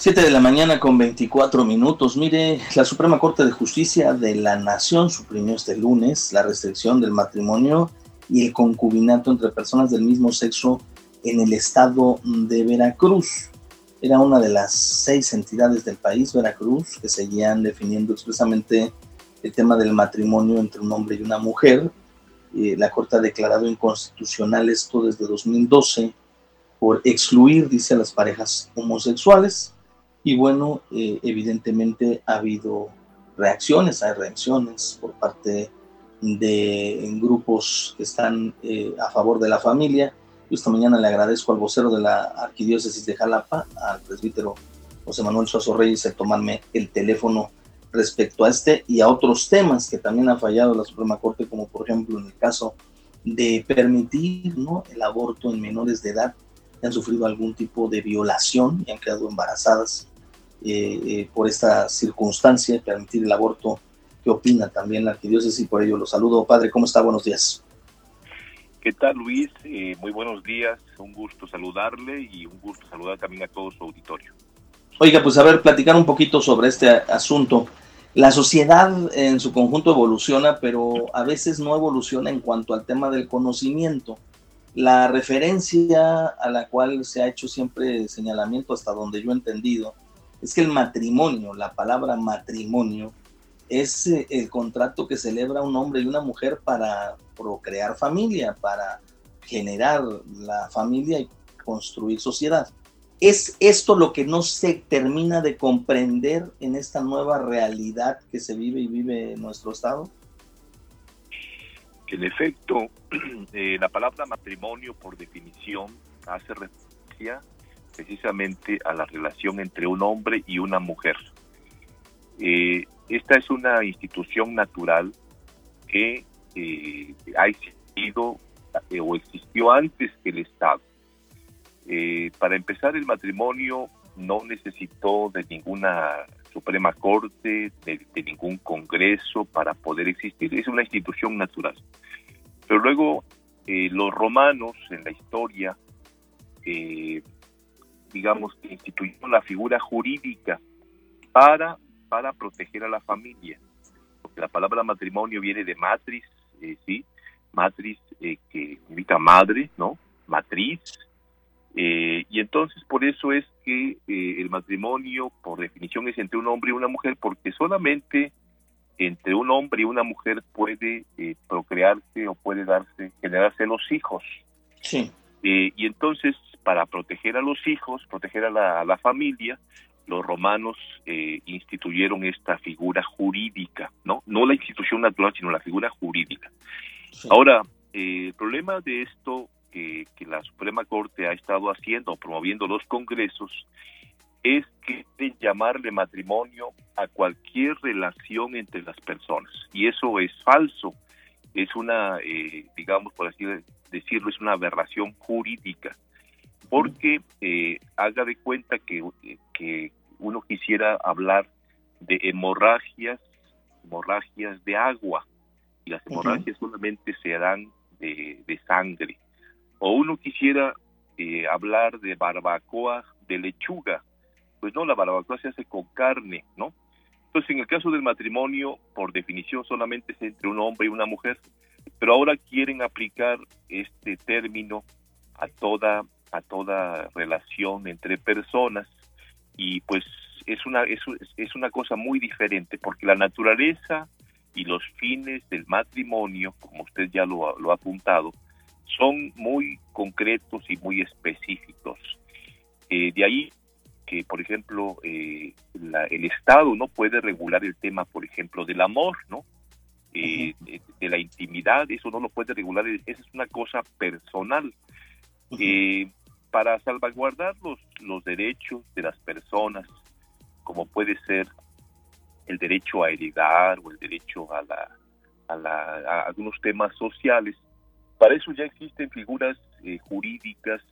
7 de la mañana con 24 minutos. Mire, la Suprema Corte de Justicia de la Nación suprimió este lunes la restricción del matrimonio y el concubinato entre personas del mismo sexo en el estado de Veracruz. Era una de las seis entidades del país, Veracruz, que seguían definiendo expresamente el tema del matrimonio entre un hombre y una mujer. Eh, la Corte ha declarado inconstitucional esto desde 2012 por excluir, dice, a las parejas homosexuales. Y bueno, eh, evidentemente ha habido reacciones, hay reacciones por parte de grupos que están eh, a favor de la familia. Yo esta mañana le agradezco al vocero de la Arquidiócesis de Jalapa, al presbítero José Manuel Suazo Reyes, el tomarme el teléfono respecto a este y a otros temas que también ha fallado la Suprema Corte, como por ejemplo en el caso de permitir ¿no? el aborto en menores de edad que han sufrido algún tipo de violación y han quedado embarazadas eh, eh, por esta circunstancia, permitir el aborto. ¿Qué opina también la arquidiócesis? Y por ello lo saludo. Padre, ¿cómo está? Buenos días. ¿Qué tal, Luis? Eh, muy buenos días. Un gusto saludarle y un gusto saludar también a todo su auditorio. Oiga, pues a ver, platicar un poquito sobre este asunto. La sociedad en su conjunto evoluciona, pero a veces no evoluciona en cuanto al tema del conocimiento. La referencia a la cual se ha hecho siempre señalamiento, hasta donde yo he entendido, es que el matrimonio, la palabra matrimonio, es eh, el contrato que celebra un hombre y una mujer para procrear familia, para generar la familia y construir sociedad. ¿Es esto lo que no se termina de comprender en esta nueva realidad que se vive y vive en nuestro Estado? En efecto, eh, la palabra matrimonio por definición hace referencia precisamente a la relación entre un hombre y una mujer. Eh, esta es una institución natural que eh, ha existido eh, o existió antes que el Estado. para empezar, el matrimonio no necesitó de ninguna Suprema Corte, de, de, ningún Congreso para poder existir. Es una institución natural. Pero luego los romanos en la historia digamos, que instituyó la figura jurídica para, para proteger a la familia. Porque la palabra matrimonio viene de matriz, eh, ¿sí? Matriz eh, que significa madre, ¿no? Matriz. Eh, y entonces por eso es que el matrimonio, por definición, es entre un hombre y una mujer, porque solamente entre un hombre y una mujer puede procrearse o puede darse, generarse los hijos. Sí. y entonces para proteger a los hijos, proteger a la, familia, los romanos eh, instituyeron esta figura jurídica, ¿no? No la institución natural, sino la figura jurídica. Ahora, eh, el problema de esto que, la Suprema Corte ha estado haciendo, promoviendo los congresos, es que de llamarle matrimonio a cualquier relación entre las personas. Y eso es falso. Es una, eh, digamos, por así decirlo, es una aberración jurídica porque eh, haga de cuenta que, que uno quisiera hablar de hemorragias, hemorragias de agua, y las hemorragias solamente se dan de, de, sangre. O uno quisiera eh, hablar de barbacoa de lechuga, pues no, la barbacoa se hace con carne, ¿no? Entonces, en el caso del matrimonio, por definición, solamente es entre un hombre y una mujer, pero ahora quieren aplicar este término a toda a toda relación entre personas y pues es una es, es una cosa muy diferente porque la naturaleza y los fines del matrimonio, como usted ya lo, lo ha apuntado, son muy concretos y muy específicos. Eh, de ahí que, por ejemplo, eh, el Estado no puede regular el tema, por ejemplo, del amor, ¿no? Eh, de, de, la intimidad, eso no lo puede regular, esa es una cosa personal. Eh, para salvaguardar los, los derechos de las personas, como puede ser el derecho a heredar o el derecho a, la, a, la, algunos temas sociales. Para eso ya existen figuras eh, jurídicas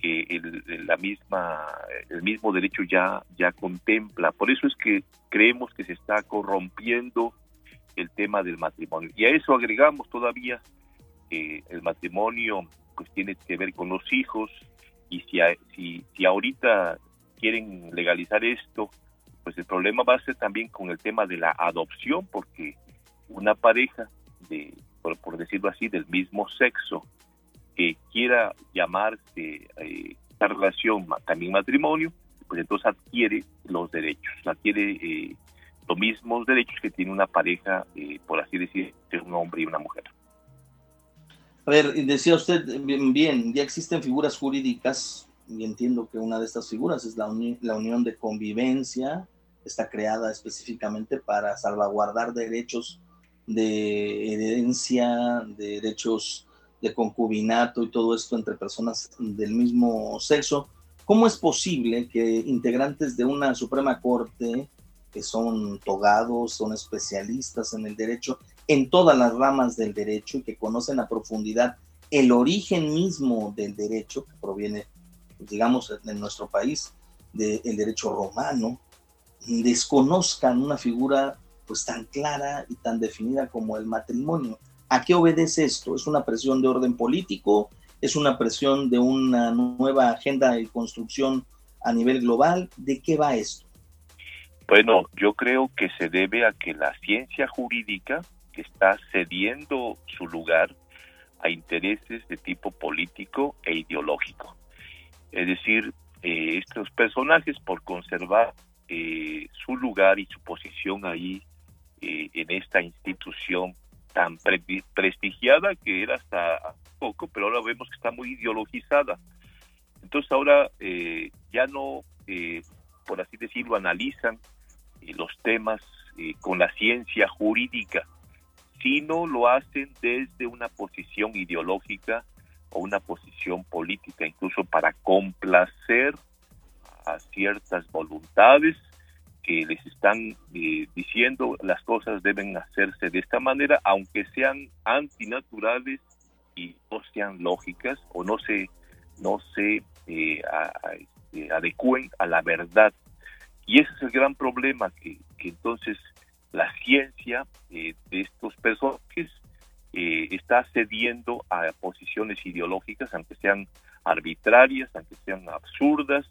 que el, la misma, el mismo derecho ya, ya contempla. Por eso es que creemos que se está corrompiendo el tema del matrimonio. Y a eso agregamos todavía que el matrimonio pues tiene que ver con los hijos, y si, si, si ahorita quieren legalizar esto, pues el problema va a ser también con el tema de la adopción, porque una pareja de, por, decirlo así, del mismo sexo que quiera llamarse eh, esta relación también matrimonio, pues entonces adquiere los derechos, adquiere eh, los mismos derechos que tiene una pareja, eh, por así decir, de un hombre y una mujer. A ver, decía usted bien, ya existen figuras jurídicas y entiendo que una de estas figuras es la, la unión de convivencia, está creada específicamente para salvaguardar derechos de herencia, de derechos de concubinato y todo esto entre personas del mismo sexo. ¿Cómo es posible que integrantes de una Suprema Corte, que son togados, son especialistas en el derecho, en todas las ramas del derecho y que conocen a profundidad el origen mismo del derecho, que proviene, digamos, en nuestro país, del derecho romano, desconozcan una figura pues tan clara y tan definida como el matrimonio. ¿A qué obedece esto? ¿Es una presión de orden político? ¿Es una presión de una nueva agenda de construcción a nivel global? ¿De qué va esto? Bueno, yo creo que se debe a que la ciencia jurídica está cediendo su lugar a intereses de tipo político e ideológico. Es decir, eh, estos personajes por conservar eh, su lugar y su posición ahí eh, en esta institución tan prestigiada que era hasta poco, pero ahora vemos que está muy ideologizada. Entonces ahora eh, ya no, por así decirlo, analizan los temas con la ciencia jurídica, sino lo hacen desde una posición ideológica o una posición política, incluso para complacer a ciertas voluntades que les están eh, diciendo las cosas deben hacerse de esta manera, aunque sean antinaturales y no sean lógicas o no se no se eh, este, adecúen a la verdad. Y ese es el gran problema, que, entonces la ciencia eh, de estos personajes está cediendo a posiciones ideológicas, aunque sean arbitrarias, aunque sean absurdas,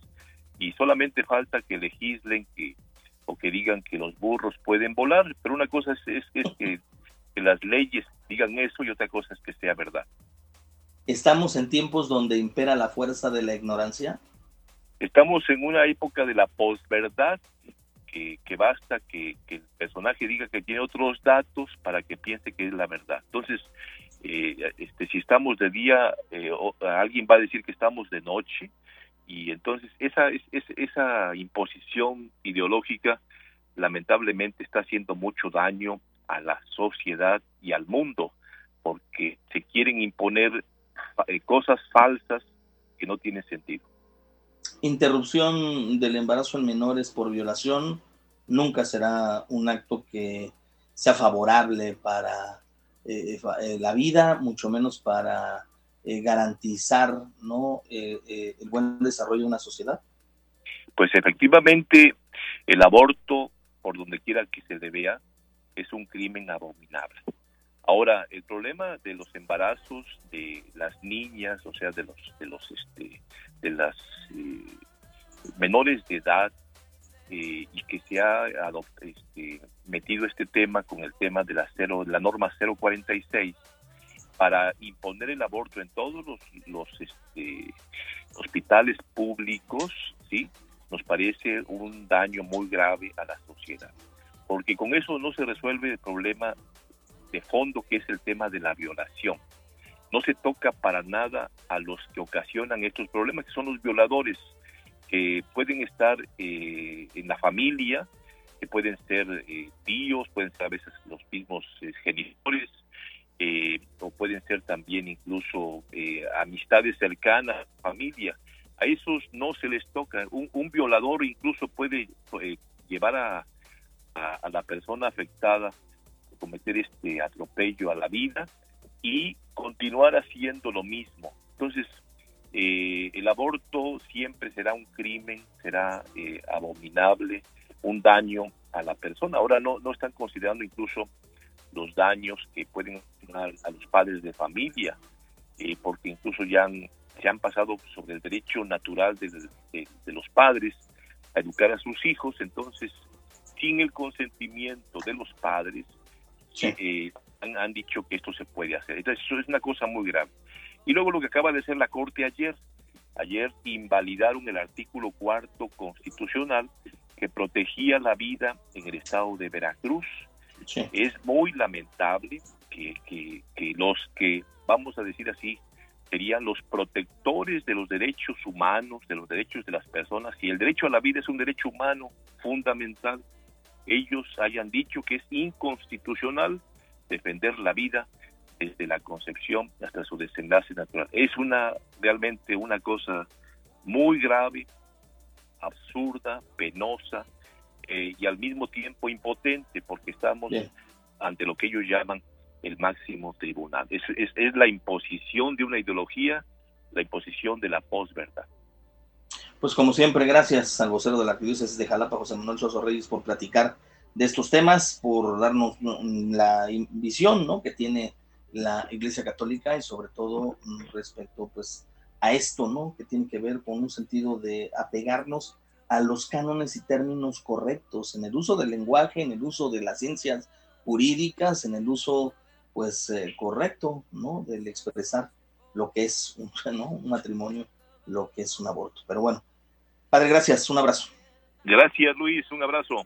y solamente falta que legislen que, o que digan que los burros pueden volar, pero una cosa es, es, que, las leyes digan eso y otra cosa es que sea verdad. ¿Estamos en tiempos donde impera la fuerza de la ignorancia? Estamos en una época de la posverdad, que, que basta que, el personaje diga que tiene otros datos para que piense que es la verdad. Entonces, eh, este, si estamos de día, eh, alguien va a decir que estamos de noche, y entonces esa, esa imposición ideológica lamentablemente está haciendo mucho daño a la sociedad y al mundo, porque se quieren imponer eh, cosas falsas que no tienen sentido. Interrupción del embarazo en menores por violación nunca será un acto que sea favorable para eh, eh, la vida, mucho menos para eh, garantizar ¿no? El buen desarrollo de una sociedad? Pues efectivamente, el aborto, por donde quiera que se le vea, es un crimen abominable. Ahora, el problema de los embarazos de las niñas, o sea, de los de los este de las menores de edad y que se ha este, metido este tema con el tema de la cero, la norma 046 para imponer el aborto en todos los, los este, hospitales públicos, sí, nos parece un daño muy grave a la sociedad, porque con eso no se resuelve el problema de fondo que es el tema de la violación. No se toca para nada a los que ocasionan estos problemas, que son los violadores, que pueden estar eh, en la familia, que pueden ser eh, tíos, pueden ser a veces los mismos eh, genitores, eh, o pueden ser también incluso amistades cercanas, familia. A esos no se les toca. Un, violador incluso puede llevar a, a, la persona afectada cometer este atropello a la vida y continuar haciendo lo mismo. Entonces, el aborto siempre será un crimen, será abominable, un daño a la persona. Ahora no, no están considerando incluso los daños que pueden a, a los padres de familia, eh, porque incluso ya se han pasado sobre el derecho natural de, los padres a educar a sus hijos, entonces sin el consentimiento de los padres, eh, han, dicho que esto se puede hacer. Entonces eso es una cosa muy grave. Y luego lo que acaba de hacer la Corte ayer, ayer invalidaron el artículo cuarto constitucional que protegía la vida en el estado de Veracruz. Es muy lamentable que, que, que los que, vamos a decir así, serían los protectores de los derechos humanos, de los derechos de las personas, y el derecho a la vida es un derecho humano fundamental, ellos hayan dicho que es inconstitucional defender la vida desde la concepción hasta su desenlace natural. Es una realmente una cosa muy grave, absurda, penosa eh, y al mismo tiempo impotente porque estamos ante lo que ellos llaman el máximo tribunal. Es, es, es, la imposición de una ideología, la imposición de la posverdad. Pues como siempre, gracias al vocero de la Arquidiócesis de Jalapa, José Manuel Soso Reyes, por platicar de estos temas, por darnos la visión ¿no? que tiene la Iglesia Católica y sobre todo mm, respecto pues a esto, ¿no? Que tiene que ver con un sentido de apegarnos a los cánones y términos correctos en el uso del lenguaje, en el uso de las ciencias jurídicas, en el uso pues eh, correcto, ¿no? Del expresar lo que es un, un matrimonio, lo que es un aborto. Pero bueno, Padre, gracias, un abrazo. Gracias, Luis, un abrazo.